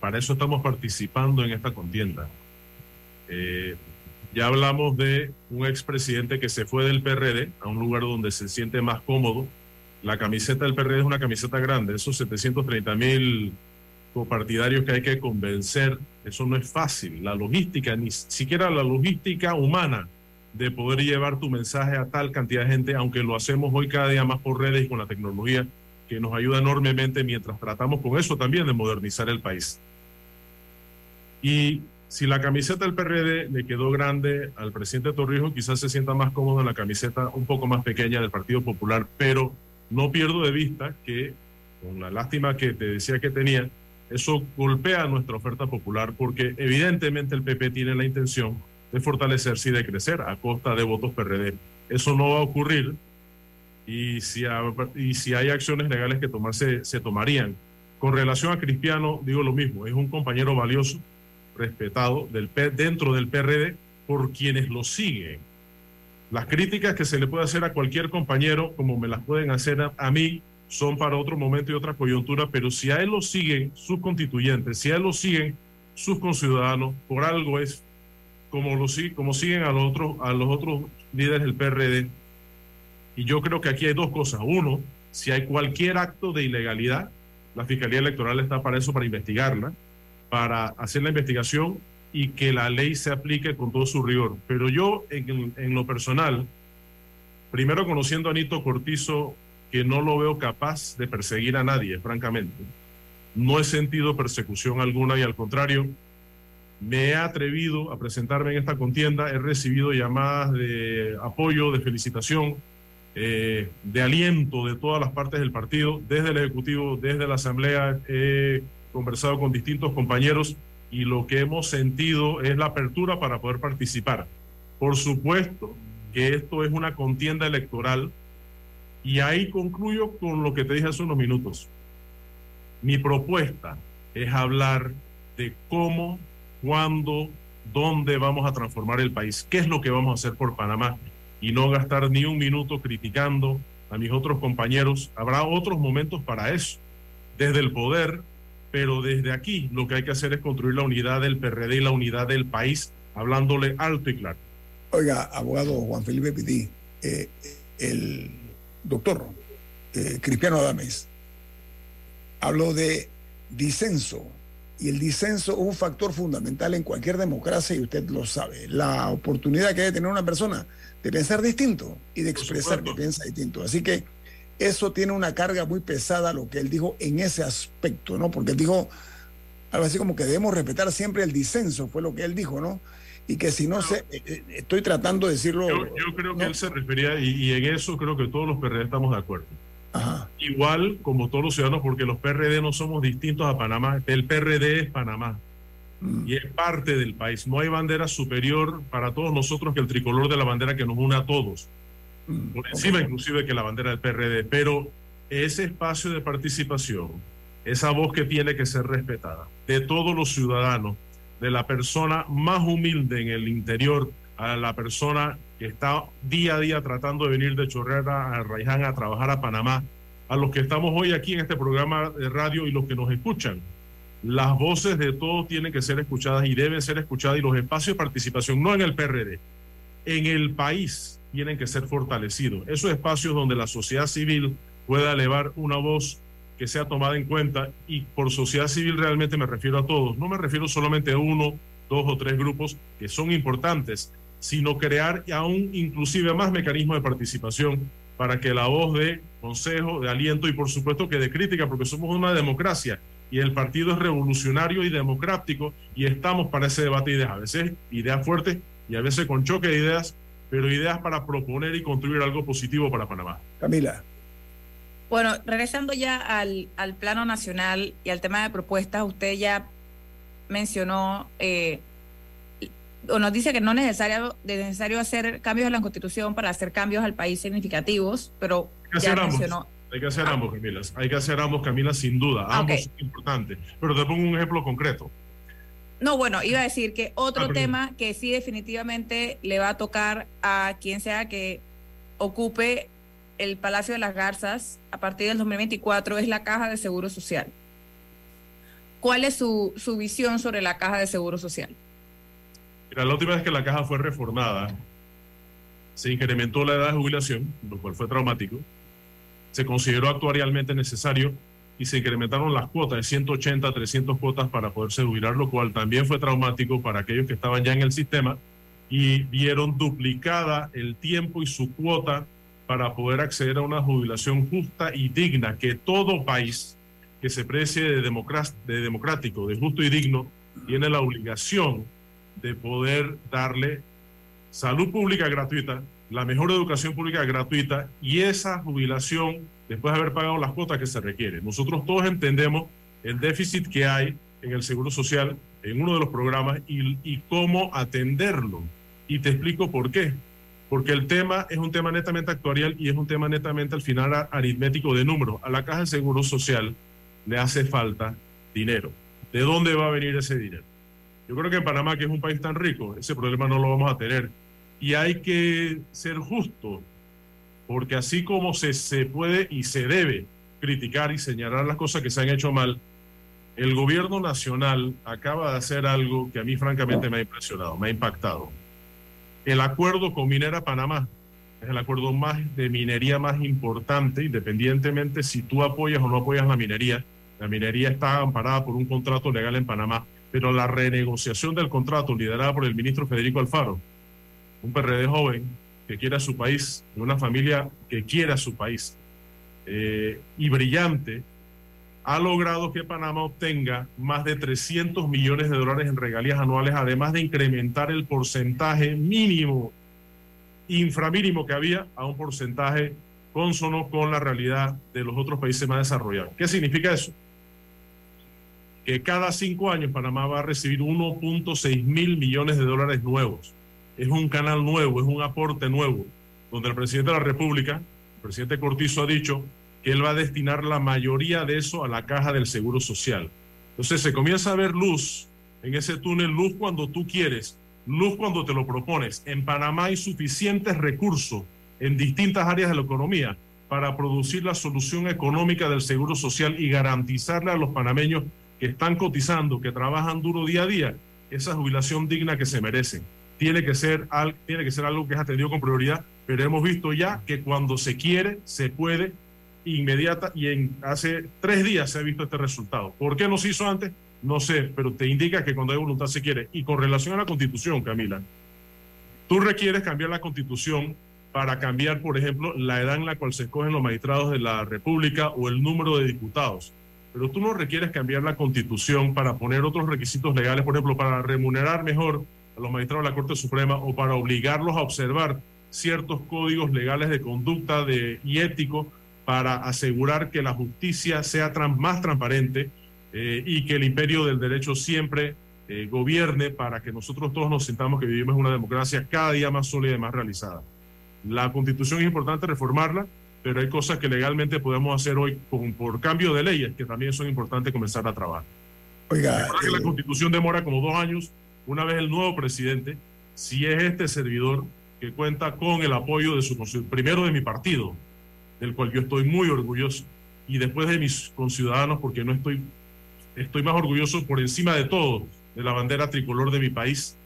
Para eso estamos participando en esta contienda. Eh, ya hablamos de un expresidente que se fue del PRD a un lugar donde se siente más cómodo. La camiseta del PRD es una camiseta grande, esos 730 mil copartidarios que hay que convencer, eso no es fácil. La logística, ni siquiera la logística humana de poder llevar tu mensaje a tal cantidad de gente, aunque lo hacemos hoy cada día más por redes y con la tecnología, que nos ayuda enormemente mientras tratamos con eso también de modernizar el país. Y si la camiseta del PRD le quedó grande al presidente Torrijos, quizás se sienta más cómodo en la camiseta un poco más pequeña del Partido Popular, pero no pierdo de vista que, con la lástima que te decía que tenía, eso golpea nuestra oferta popular porque evidentemente el PP tiene la intención de fortalecerse y de crecer a costa de votos PRD. Eso no va a ocurrir y si, y si hay acciones legales que tomarse, se tomarían. Con relación a Cristiano, digo lo mismo, es un compañero valioso, respetado del, dentro del PRD por quienes lo siguen. Las críticas que se le puede hacer a cualquier compañero, como me las pueden hacer a mí, son para otro momento y otra coyuntura, pero si a él lo siguen sus constituyentes, si a él lo siguen sus conciudadanos, por algo es como, lo, como siguen a los, otros, a los otros líderes del PRD. Y yo creo que aquí hay dos cosas. Uno, si hay cualquier acto de ilegalidad, la Fiscalía Electoral está para eso, para investigarla, para hacer la investigación y que la ley se aplique con todo su rigor. Pero yo, en, en lo personal, primero conociendo a Anito Cortizo, que no lo veo capaz de perseguir a nadie, francamente. No he sentido persecución alguna y al contrario, me he atrevido a presentarme en esta contienda, he recibido llamadas de apoyo, de felicitación, eh, de aliento de todas las partes del partido, desde el Ejecutivo, desde la Asamblea, he conversado con distintos compañeros y lo que hemos sentido es la apertura para poder participar. Por supuesto que esto es una contienda electoral y ahí concluyo con lo que te dije hace unos minutos. Mi propuesta es hablar de cómo, cuándo, dónde vamos a transformar el país, qué es lo que vamos a hacer por Panamá y no gastar ni un minuto criticando a mis otros compañeros. Habrá otros momentos para eso, desde el poder, pero desde aquí lo que hay que hacer es construir la unidad del PRD y la unidad del país, hablándole alto y claro. Oiga, abogado Juan Felipe Pití, eh, el doctor eh, Cristiano Adames habló de disenso y el disenso es un factor fundamental en cualquier democracia y usted lo sabe. La oportunidad que debe tener una persona de pensar distinto y de expresar que piensa distinto. Así que eso tiene una carga muy pesada lo que él dijo en ese aspecto, ¿no? Porque él dijo algo así como que debemos respetar siempre el disenso, fue lo que él dijo, ¿no? Y que si no se, eh, eh, estoy tratando de decirlo. Yo, creo que él se refería, y, en eso creo que todos los PRD estamos de acuerdo. Igual como todos los ciudadanos, porque los PRD no somos distintos a Panamá, el PRD es Panamá mm. y es parte del país. No hay bandera superior para todos nosotros que el tricolor de la bandera que nos une a todos, mm. por encima inclusive que la bandera del PRD, pero ese espacio de participación, esa voz que tiene que ser respetada de todos los ciudadanos, de la persona más humilde en el interior a la persona que está día a día tratando de venir de Chorrera a Raiján a trabajar a Panamá, a los que estamos hoy aquí en este programa de radio y los que nos escuchan. Las voces de todos tienen que ser escuchadas y deben ser escuchadas y los espacios de participación, no en el PRD, en el país tienen que ser fortalecidos. Esos espacios donde la sociedad civil pueda elevar una voz que sea tomada en cuenta y por sociedad civil realmente me refiero a todos, no me refiero solamente a uno, dos o tres grupos que son importantes, sino crear aún inclusive más mecanismos de participación para que la voz de consejo, de aliento y por supuesto que de crítica, porque somos una democracia y el partido es revolucionario y democrático y estamos para ese debate de ideas, a veces ideas fuertes y a veces con choque de ideas, pero ideas para proponer y construir algo positivo para Panamá. Camila. Bueno, regresando ya al, al plano nacional y al tema de propuestas, usted ya mencionó eh, o nos dice que no es necesario, necesario hacer cambios en la constitución para hacer cambios al país significativos, pero hay que hacer ambos. Hay que hacer ambos, Camila. Hay que hacer ambos, Camila, sin duda. Ambos son importantes. Pero te pongo un ejemplo concreto. No, bueno, iba a decir que otro ah, tema que sí definitivamente le va a tocar a quien sea que ocupe el Palacio de las Garzas a partir del 2024 es la Caja de Seguro Social. ¿Cuál es su, su visión sobre la Caja de Seguro Social? la última vez que la caja fue reformada, se incrementó la edad de jubilación, lo cual fue traumático. Se consideró actuarialmente necesario y se incrementaron las cuotas de 180 a 300 cuotas para poderse jubilar, lo cual también fue traumático para aquellos que estaban ya en el sistema y vieron duplicada el tiempo y su cuota para poder acceder a una jubilación justa y digna que todo país que se precie de, de democrático, de justo y digno, tiene la obligación de poder darle salud pública gratuita, la mejor educación pública gratuita y esa jubilación después de haber pagado las cuotas que se requieren. Nosotros todos entendemos el déficit que hay en el Seguro Social en uno de los programas y, y cómo atenderlo. Y te explico por qué. Porque el tema es un tema netamente actuarial y es un tema netamente al final aritmético de números. A la Caja de Seguro Social le hace falta dinero. ¿De dónde va a venir ese dinero? Yo creo que en Panamá, que es un país tan rico, ese problema no lo vamos a tener. Y hay que ser justo, porque así como se, se puede y se debe criticar y señalar las cosas que se han hecho mal, el gobierno nacional acaba de hacer algo que a mí francamente me ha impresionado, me ha impactado. El acuerdo con Minera Panamá es el acuerdo más de minería más importante, independientemente si tú apoyas o no apoyas la minería. La minería está amparada por un contrato legal en Panamá pero la renegociación del contrato liderada por el ministro Federico Alfaro, un PRD joven que quiere a su país, una familia que quiere a su país eh, y brillante, ha logrado que Panamá obtenga más de 300 millones de dólares en regalías anuales, además de incrementar el porcentaje mínimo, inframínimo que había a un porcentaje consono con la realidad de los otros países más desarrollados. ¿Qué significa eso? que cada cinco años Panamá va a recibir 1.6 mil millones de dólares nuevos. Es un canal nuevo, es un aporte nuevo, donde el presidente de la República, el presidente Cortizo, ha dicho que él va a destinar la mayoría de eso a la caja del Seguro Social. Entonces se comienza a ver luz en ese túnel, luz cuando tú quieres, luz cuando te lo propones. En Panamá hay suficientes recursos en distintas áreas de la economía para producir la solución económica del Seguro Social y garantizarle a los panameños que están cotizando, que trabajan duro día a día, esa jubilación digna que se merecen. Tiene que ser, tiene que ser algo que es atendido con prioridad, pero hemos visto ya que cuando se quiere, se puede inmediata y en hace tres días se ha visto este resultado. ¿Por qué no se hizo antes? no sé, pero te indica que cuando hay voluntad se quiere. Y con relación a la constitución, Camila, tú requieres cambiar la constitución para cambiar, por ejemplo, la edad en la cual se escogen los magistrados de la República o el número de diputados. Pero tú no requieres cambiar la constitución para poner otros requisitos legales, por ejemplo, para remunerar mejor a los magistrados de la Corte Suprema o para obligarlos a observar ciertos códigos legales de conducta y ético para asegurar que la justicia sea más transparente eh, y que el imperio del derecho siempre eh, gobierne para que nosotros todos nos sintamos que vivimos una democracia cada día más sólida y más realizada. La constitución es importante reformarla, pero hay cosas que legalmente podemos hacer hoy con, por cambio de leyes que también son importantes comenzar a trabajar. Oiga, la eh, constitución demora como dos años, una vez el nuevo presidente, si es este servidor que cuenta con el apoyo de su primero de mi partido, del cual yo estoy muy orgulloso, y después de mis conciudadanos, porque no estoy, estoy más orgulloso por encima de todo de la bandera tricolor de mi país.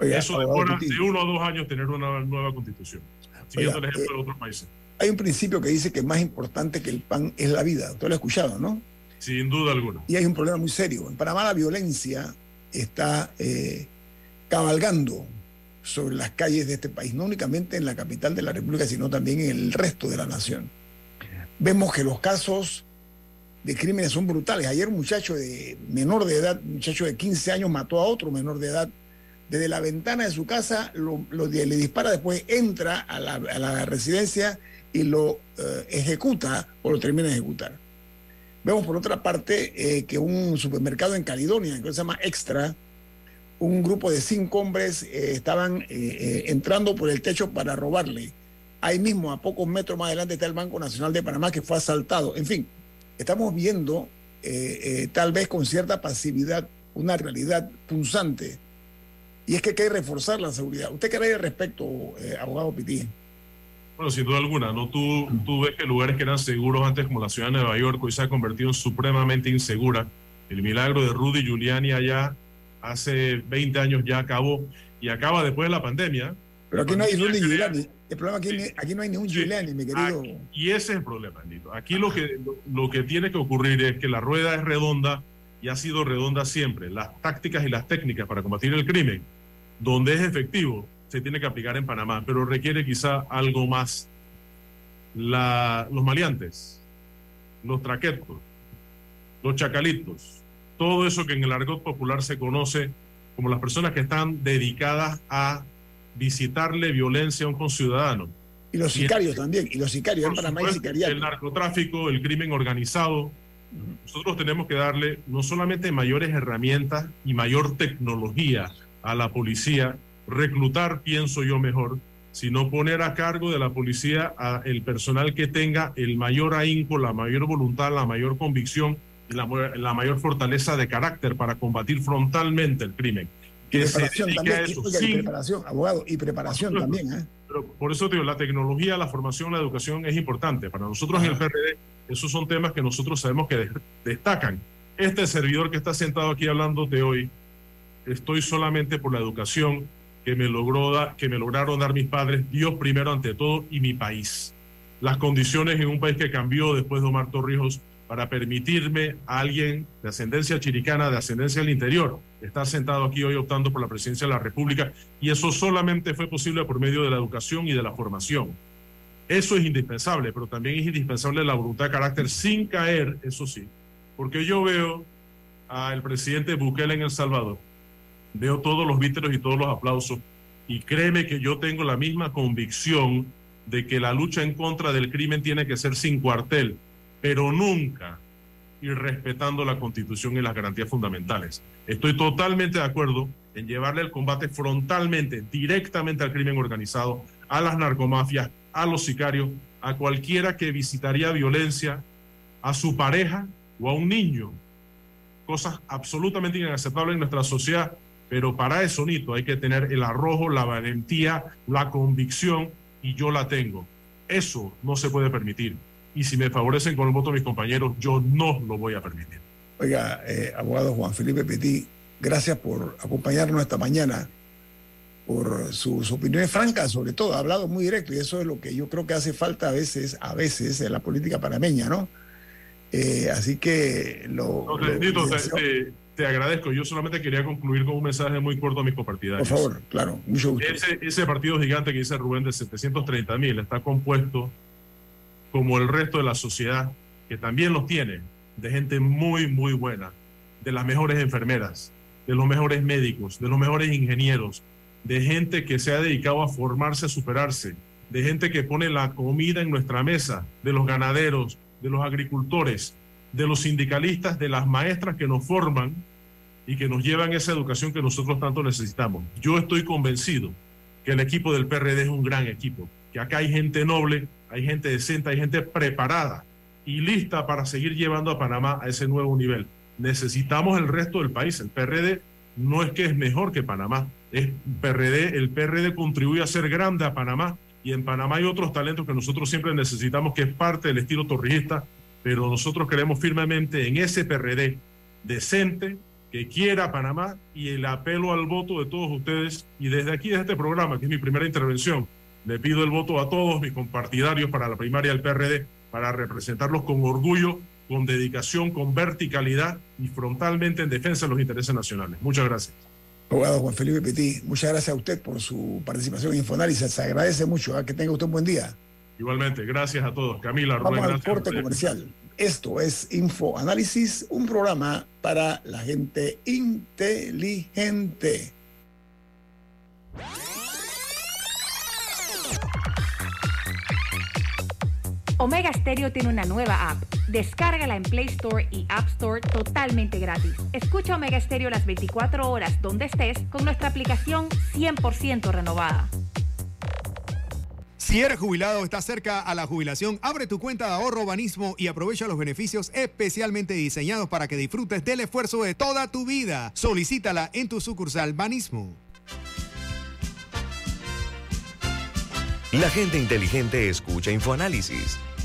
Oiga, Eso demora de uno a dos años tener una nueva constitución, siguiendo Oiga, el ejemplo eh, de otros países. Hay un principio que dice que más importante que el pan es la vida. Usted lo ha escuchado, ¿no? Sin duda alguna. Y hay un problema muy serio. En Panamá la violencia está eh, cabalgando sobre las calles de este país, no únicamente en la capital de la República, sino también en el resto de la nación. Vemos que los casos de crímenes son brutales. Ayer un muchacho de menor de edad, un muchacho de 15 años, mató a otro menor de edad. Desde la ventana de su casa lo, le dispara, después entra a la, a la residencia y lo eh, ejecuta o lo termina de ejecutar. Vemos por otra parte eh, que un supermercado en Caledonia, que se llama Extra, un grupo de cinco hombres eh, estaban eh, eh, entrando por el techo para robarle. Ahí mismo, a pocos metros más adelante, está el Banco Nacional de Panamá que fue asaltado. En fin, estamos viendo, tal vez con cierta pasividad, una realidad punzante. Y es que hay que reforzar la seguridad. ¿Usted qué al respecto, abogado Pití? Bueno, sin duda alguna, ¿no? Tú, tú ves que lugares que eran seguros antes, como la ciudad de Nueva York, hoy se ha convertido en supremamente insegura. El milagro de Rudy Giuliani allá hace 20 años ya acabó y acaba después de la pandemia. Pero aquí no hay Rudy Giuliani. El problema aquí, ni- aquí no hay ningún Sí. Giuliani, mi querido. Aquí- y ese es el problema, Nito. Aquí lo que, lo, lo que tiene que ocurrir es que la rueda es redonda y ha sido redonda siempre. Las tácticas y las técnicas para combatir el crimen, donde es efectivo, se tiene que aplicar en Panamá, pero requiere quizá algo más. La, los maleantes, los traquetos, los chacalitos, todo eso que en el argot popular se conoce como las personas que están dedicadas a visitarle violencia a un conciudadano. Y los Y sicarios también. Y los sicarios. En Panamá supuesto, el narcotráfico, el crimen organizado. Nosotros tenemos que darle no solamente mayores herramientas y mayor tecnología a la policía, reclutar, pienso yo mejor, sino poner a cargo de la policía a el personal que tenga el mayor ahínco, la mayor voluntad, la mayor convicción la, mayor fortaleza de carácter para combatir frontalmente el crimen. Que se preparación a también. eso, y preparación, abogado. Y preparación también. ¿eh? pero por eso te digo, la tecnología, la formación, la educación es importante. Para nosotros en el PRD, esos son temas que nosotros sabemos que des- destacan. Este servidor que está sentado aquí hablándote hoy, estoy solamente por la educación que me, logró da- que me lograron dar mis padres, Dios primero ante todo y mi país. Las condiciones en un país que cambió después de Omar Torrijos para permitirme a alguien de ascendencia chiricana, de ascendencia del interior, estar sentado aquí hoy optando por la presidencia de la República. Y eso solamente fue posible por medio de la educación y de la formación. Eso es indispensable, pero también es indispensable la voluntad de carácter sin caer, eso sí. Porque yo veo al presidente Bukele en El Salvador, veo todos los víteros y todos los aplausos, y créeme que yo tengo la misma convicción de que la lucha en contra del crimen tiene que ser sin cuartel, pero nunca ir respetando la constitución y las garantías fundamentales. Estoy totalmente de acuerdo en llevarle el combate frontalmente, directamente al crimen organizado, a las narcomafias, a los sicarios, a cualquiera que visitaría violencia, a su pareja o a un niño. Cosas absolutamente inaceptables en nuestra sociedad, pero para eso, Nito, hay que tener el arrojo, la valentía, la convicción, y yo la tengo. Eso no se puede permitir. Y si me favorecen con el voto de mis compañeros, yo no lo voy a permitir. Oiga, eh, abogado Juan Felipe Petit, gracias por acompañarnos esta mañana, por sus opiniones francas, sobre todo, ha hablado muy directo y eso es lo que yo creo que hace falta a veces, a veces en la política panameña, ¿no? Eh, así que lo... No, te, lo- agradezco. Yo solamente quería concluir con un mensaje muy corto a mis por copartidarios. favor, claro, mucho gusto. Ese, ese partido gigante que dice Rubén de 730 mil está compuesto como el resto de la sociedad, que también los tiene, de gente muy, muy buena, de las mejores enfermeras, de los mejores médicos, de los mejores ingenieros, de gente que se ha dedicado a formarse, a superarse, de gente que pone la comida en nuestra mesa, de los ganaderos, de los agricultores, de los sindicalistas, de las maestras que nos forman y que nos llevan esa educación que nosotros tanto necesitamos. Yo estoy convencido que el equipo del PRD es un gran equipo, que acá hay gente noble, hay gente decente, hay gente preparada y lista para seguir llevando a Panamá a ese nuevo nivel. Necesitamos el resto del país. El PRD no es que es mejor que Panamá, es PRD, el PRD contribuye a ser grande a Panamá y en Panamá hay otros talentos que nosotros siempre necesitamos, que es parte del estilo torrijista, pero nosotros creemos firmemente en ese PRD decente, que quiera a Panamá y el apelo al voto de todos ustedes. Y desde aquí, desde este programa, que es mi primera intervención, le pido el voto a todos mis compartidarios para la primaria del PRD, para representarlos con orgullo, con dedicación, con verticalidad y frontalmente en defensa de los intereses nacionales. Muchas gracias. Abogado Juan Felipe Petit, muchas gracias a usted por su participación en Infoanálisis. Se agradece mucho. ¿ah? Que tenga usted un buen día. Igualmente, gracias a todos. Camila, Rubén, Vamos al gracias. a corte comercial. Esto es Infoanálisis, un programa para la gente inteligente. Omega Stereo tiene una nueva app. Descárgala en Play Store y App Store totalmente gratis. Escucha Omega Stereo las 24 horas donde estés con nuestra aplicación 100% renovada. Si eres jubilado o estás cerca a la jubilación, abre tu cuenta de ahorro Banismo y aprovecha los beneficios especialmente diseñados para que disfrutes del esfuerzo de toda tu vida. Solicítala en tu sucursal Banismo. La gente inteligente escucha InfoAnálisis.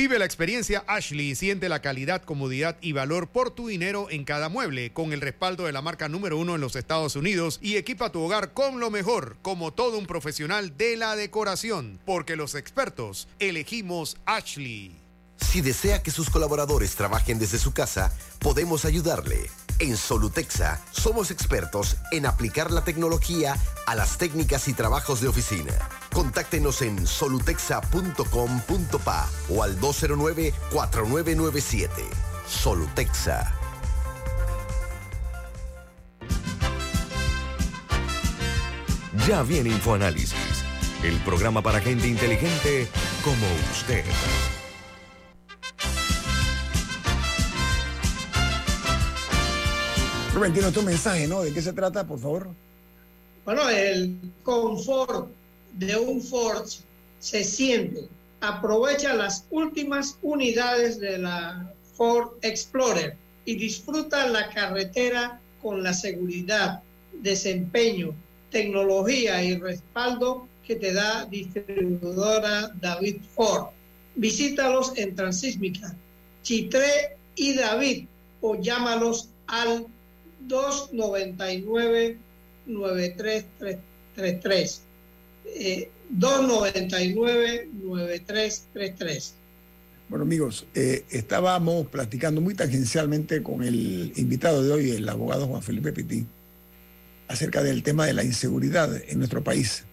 Vive la experiencia Ashley y siente la calidad, comodidad y valor por tu dinero en cada mueble, con el respaldo de la marca número uno en los Estados Unidos y equipa tu hogar con lo mejor, como todo un profesional de la decoración, porque los expertos elegimos Ashley. Si desea que sus colaboradores trabajen desde su casa, podemos ayudarle. En Solutexa somos expertos en aplicar la tecnología a las técnicas y trabajos de oficina. Contáctenos en solutexa.com.pa o al 209-4997. Solutexa. Ya viene InfoAnálisis, el programa para gente inteligente como usted. Rubén, tiene tu mensaje, ¿no? ¿De qué se trata, por favor? Bueno, el confort de un Ford se siente. Aprovecha las últimas unidades de la Ford Explorer y disfruta la carretera con la seguridad, desempeño, tecnología y respaldo que te da distribuidora David Ford. Visítalos en Transísmica, Chitré y David o llámalos al 299 9333 eh, 299 9333 Bueno, amigos, eh, estábamos platicando muy tangencialmente con el invitado de hoy, el abogado Juan Felipe Pitín, acerca del tema de la inseguridad en nuestro país.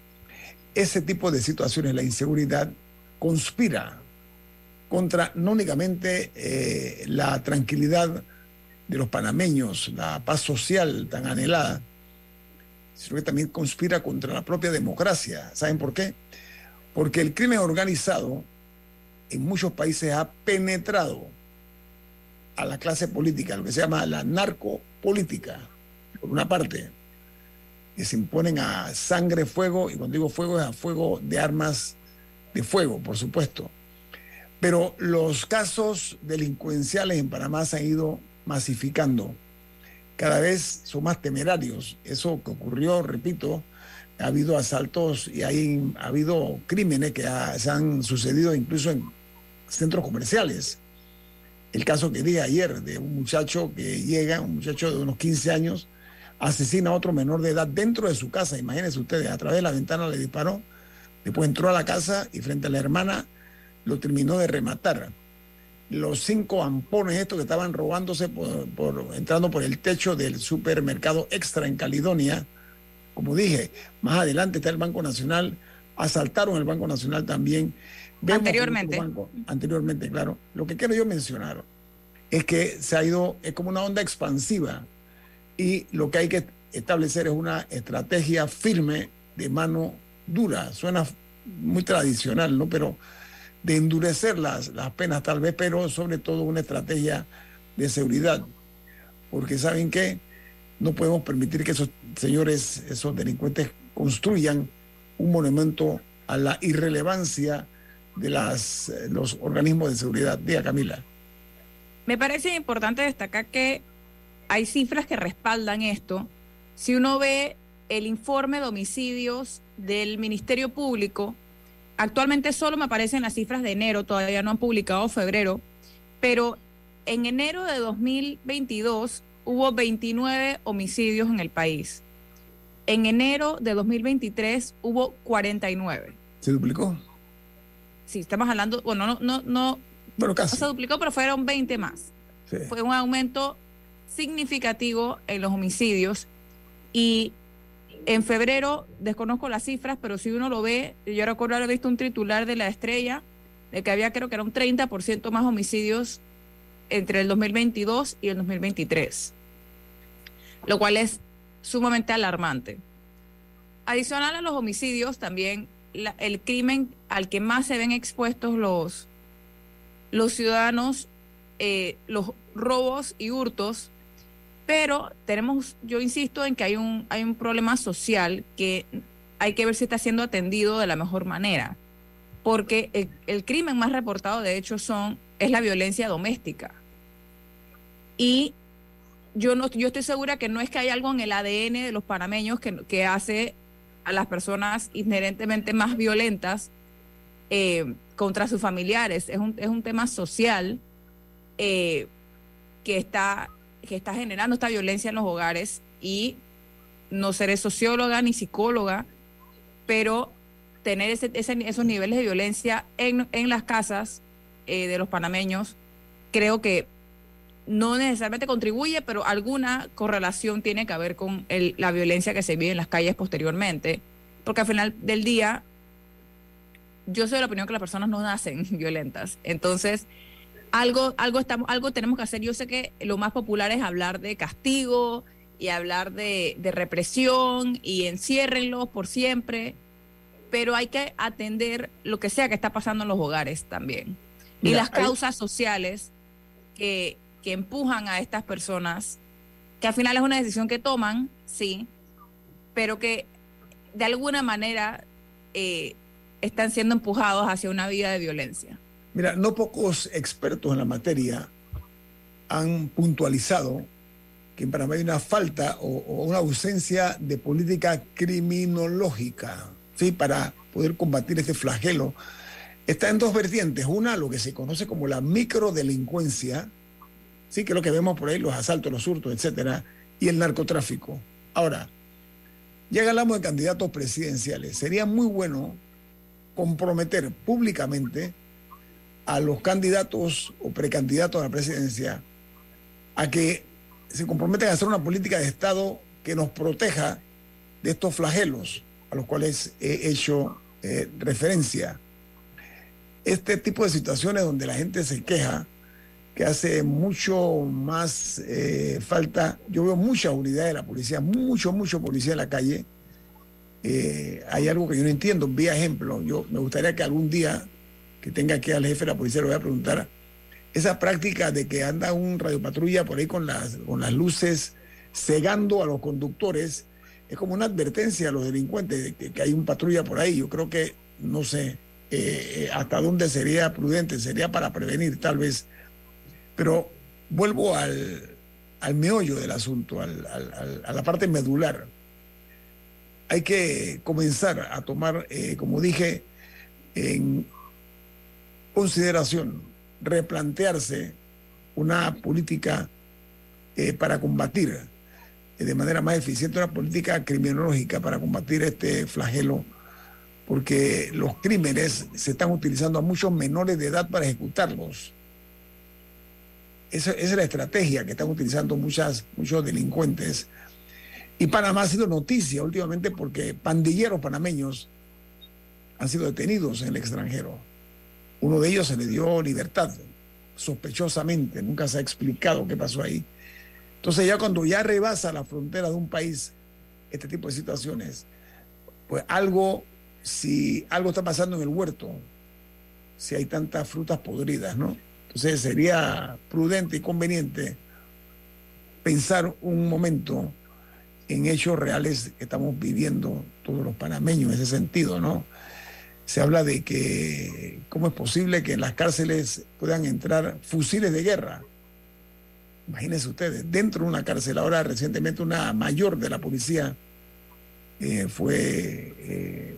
Ese tipo de situaciones, la inseguridad, conspira contra no únicamente eh, la tranquilidad de los panameños, la paz social tan anhelada, sino que también conspira contra la propia democracia. ¿Saben por qué? Porque el crimen organizado en muchos países ha penetrado a la clase política, lo que se llama la narcopolítica, por una parte, que se imponen a sangre, fuego, y cuando digo fuego es a fuego de armas de fuego, por supuesto. Pero los casos delincuenciales en Panamá se han ido masificando. Cada vez son más temerarios. Eso que ocurrió, repito, ha habido asaltos y hay, ha habido crímenes que se han sucedido incluso en centros comerciales. El caso que di ayer de un muchacho que llega, un muchacho de unos 15 años, asesina a otro menor de edad dentro de su casa. Imagínense ustedes, a través de la ventana le disparó, después entró a la casa y frente a la hermana lo terminó de rematar. Los cinco ampones estos que estaban robándose por, por- entrando por el techo del supermercado Extra en Caledonia, como dije, más adelante está el Banco Nacional, asaltaron el Banco Nacional también. Vemos Anteriormente. banco- anteriormente, claro. Lo que quiero yo mencionar es que se ha ido, es como una onda expansiva y lo que hay que establecer es una estrategia firme de mano dura. Suena muy tradicional, ¿no? Pero de endurecer las, las penas tal vez, pero sobre todo una estrategia de seguridad. Porque saben que no podemos permitir que esos señores, esos delincuentes construyan un monumento a la irrelevancia de las, eh, los organismos de seguridad. Diga Camila. Me parece importante destacar que hay cifras que respaldan esto. Si uno ve el informe de homicidios del Ministerio Público, actualmente solo me aparecen las cifras de enero, todavía no han publicado febrero, pero en enero de 2022 hubo 29 homicidios en el país. En enero de 2023 hubo 49. ¿Se duplicó? Sí, estamos hablando, bueno, no, no, no, no casi. se duplicó, pero fueron 20 más Sí. fue un aumento significativo en los homicidios y en febrero desconozco las cifras, pero si uno lo ve, yo recuerdo haber visto un titular de la estrella de que había creo que era un 30% más homicidios entre el 2022 y el 2023, lo cual es sumamente alarmante. Adicional a los homicidios, también el crimen al que más se ven expuestos los, los ciudadanos eh, los robos y hurtos, pero tenemos, yo insisto en que hay un, hay un problema social que hay que ver si está siendo atendido de la mejor manera, porque el, crimen más reportado de hecho son, es la violencia doméstica. Y yo, no, yo estoy segura que no es que hay algo en el ADN de los panameños que, que hace a las personas inherentemente más violentas eh, contra sus familiares. Es un, es un tema social eh, que, está, que está generando esta violencia en los hogares y no seré socióloga ni psicóloga, pero tener esos niveles de violencia en, las casas eh, de los panameños, creo que no necesariamente contribuye, pero alguna correlación tiene que haber con la violencia que se vive en las calles posteriormente, porque al final del día yo soy de la opinión que las personas no nacen violentas. Entonces, algo, algo, estamos, algo tenemos que hacer. Yo sé que lo más popular es hablar de castigo y hablar de, de represión y enciérrenlos por siempre, pero hay que atender lo que sea que está pasando en los hogares también. y las hay- causas sociales que, que empujan a estas personas, que al final es una decisión que toman, sí, pero que de alguna manera eh, están siendo empujados hacia una vida de violencia. Mira, no pocos expertos en la materia han puntualizado que en Panamá hay una falta o, una ausencia de política criminológica, ¿sí? Para poder combatir este flagelo. Está en dos vertientes. Una, lo que se conoce como la microdelincuencia, ¿sí? Que es lo que vemos por ahí, los asaltos, los hurtos, etcétera, y el narcotráfico. Ahora, ya hablamos de candidatos presidenciales, sería muy bueno comprometer públicamente a los candidatos o precandidatos a la presidencia a que se comprometen a hacer una política de Estado que nos proteja de estos flagelos a los cuales he hecho eh, referencia. Este tipo de situaciones donde la gente se queja, que hace mucho más eh, falta, yo veo mucha unidad de la policía, mucho, mucho policía en la calle. Eh, hay algo que yo no entiendo, vía ejemplo, yo me gustaría que algún día que tenga aquí al jefe de la policía, le voy a preguntar, esa práctica de que anda un radiopatrulla por ahí con las, con las luces cegando a los conductores, es como una advertencia a los delincuentes de que, que hay un patrulla por ahí. Yo creo que, no sé, eh, hasta dónde sería prudente, sería para prevenir tal vez. Pero vuelvo al, al meollo del asunto, al- al- al- a la parte medular. hay que comenzar a tomar, eh, como dije, en consideración, replantearse una política eh, para combatir eh, de manera más eficiente una política criminológica para combatir este flagelo, porque los crímenes se están utilizando a muchos menores de edad para ejecutarlos. Esa, esa es la estrategia que están utilizando muchas, muchos delincuentes. Y Panamá ha sido noticia últimamente porque pandilleros panameños han sido detenidos en el extranjero. Uno de ellos se le dio libertad, sospechosamente, nunca se ha explicado qué pasó ahí. Entonces ya cuando ya rebasa la frontera de un país este tipo de situaciones, pues algo, si algo está pasando en el huerto, si hay tantas frutas podridas, ¿no? Entonces sería prudente y conveniente pensar un momento en hechos reales que estamos viviendo todos los panameños en ese sentido, ¿no? Se habla de que cómo es posible que en las cárceles puedan entrar fusiles de guerra. Imagínense ustedes, dentro de una cárcel, ahora recientemente una mayor de la policía eh, fue eh,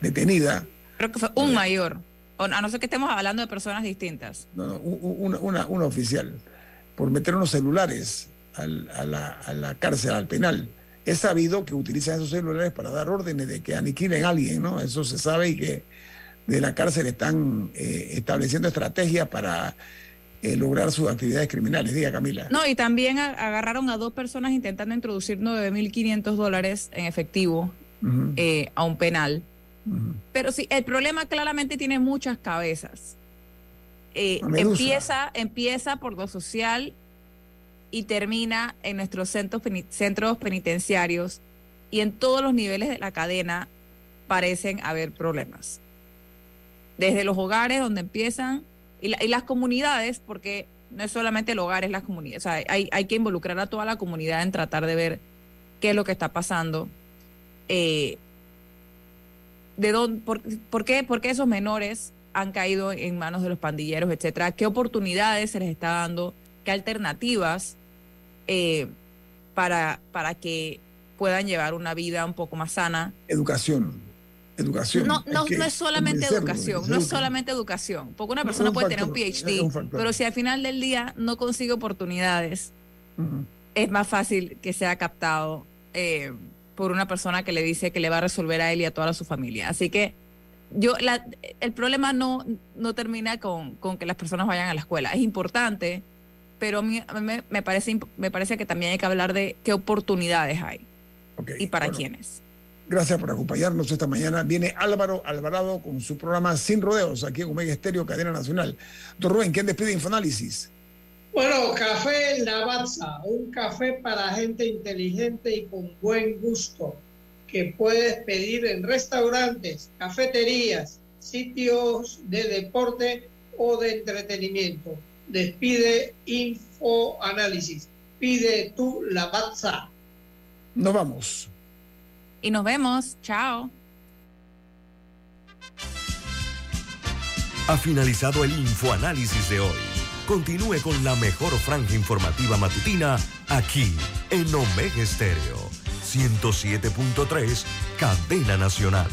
detenida. Creo que fue un mayor, o, a no ser que estemos hablando de personas distintas. No, no, una, una, una oficial, por meter unos celulares al, a, la, a la cárcel, al penal. Es sabido que utilizan esos celulares para dar órdenes de que aniquilen a alguien, ¿no? Eso se sabe y que de la cárcel están eh, estableciendo estrategias para eh, lograr sus actividades criminales. Diga, Camila. No, y también agarraron a dos personas intentando introducir 9.500 dólares en efectivo eh, a un penal. Pero sí, el problema claramente tiene muchas cabezas. Eh, empieza, empieza por lo social y termina en nuestros centros, centros penitenciarios y en todos los niveles de la cadena parecen haber problemas. Desde los hogares donde empiezan y, la- y las comunidades, porque no es solamente el hogar, es las comunidades. O sea, hay, hay que involucrar a toda la comunidad en tratar de ver qué es lo que está pasando. Eh, de dónde, por, por qué, por qué esos menores han caído en manos de los pandilleros, etcétera, qué oportunidades se les está dando, qué alternativas eh, para, para que puedan llevar una vida un poco más sana. Educación. Educación. No, no, no es solamente educación, no es solamente educación, porque una persona un puede tener un PhD, un pero si al final del día no consigue oportunidades, es más fácil que sea captado eh, por una persona que le dice que le va a resolver a él y a toda su familia. Así que yo la- el problema no, no termina con, con que las personas vayan a la escuela. Es importante, pero a mí, a mí me, parece, me parece que también hay que hablar de qué oportunidades hay Ok, y para bueno, quiénes. Gracias por acompañarnos esta mañana. Viene Álvaro Alvarado con su programa Sin Rodeos aquí en Omega Estéreo, Cadena Nacional. Don Rubén, ¿quién despide Infoanálisis? Bueno, café Lavazza, un café para gente inteligente y con buen gusto, que puedes pedir en restaurantes, cafeterías, sitios de deporte o de entretenimiento. Despide Infoanálisis. Pide tu Lavazza. Nos vamos. Y nos vemos. Chao. Ha finalizado el infoanálisis de hoy. Continúe con la mejor franja informativa matutina aquí en Omega Estéreo 107.3, Cadena Nacional.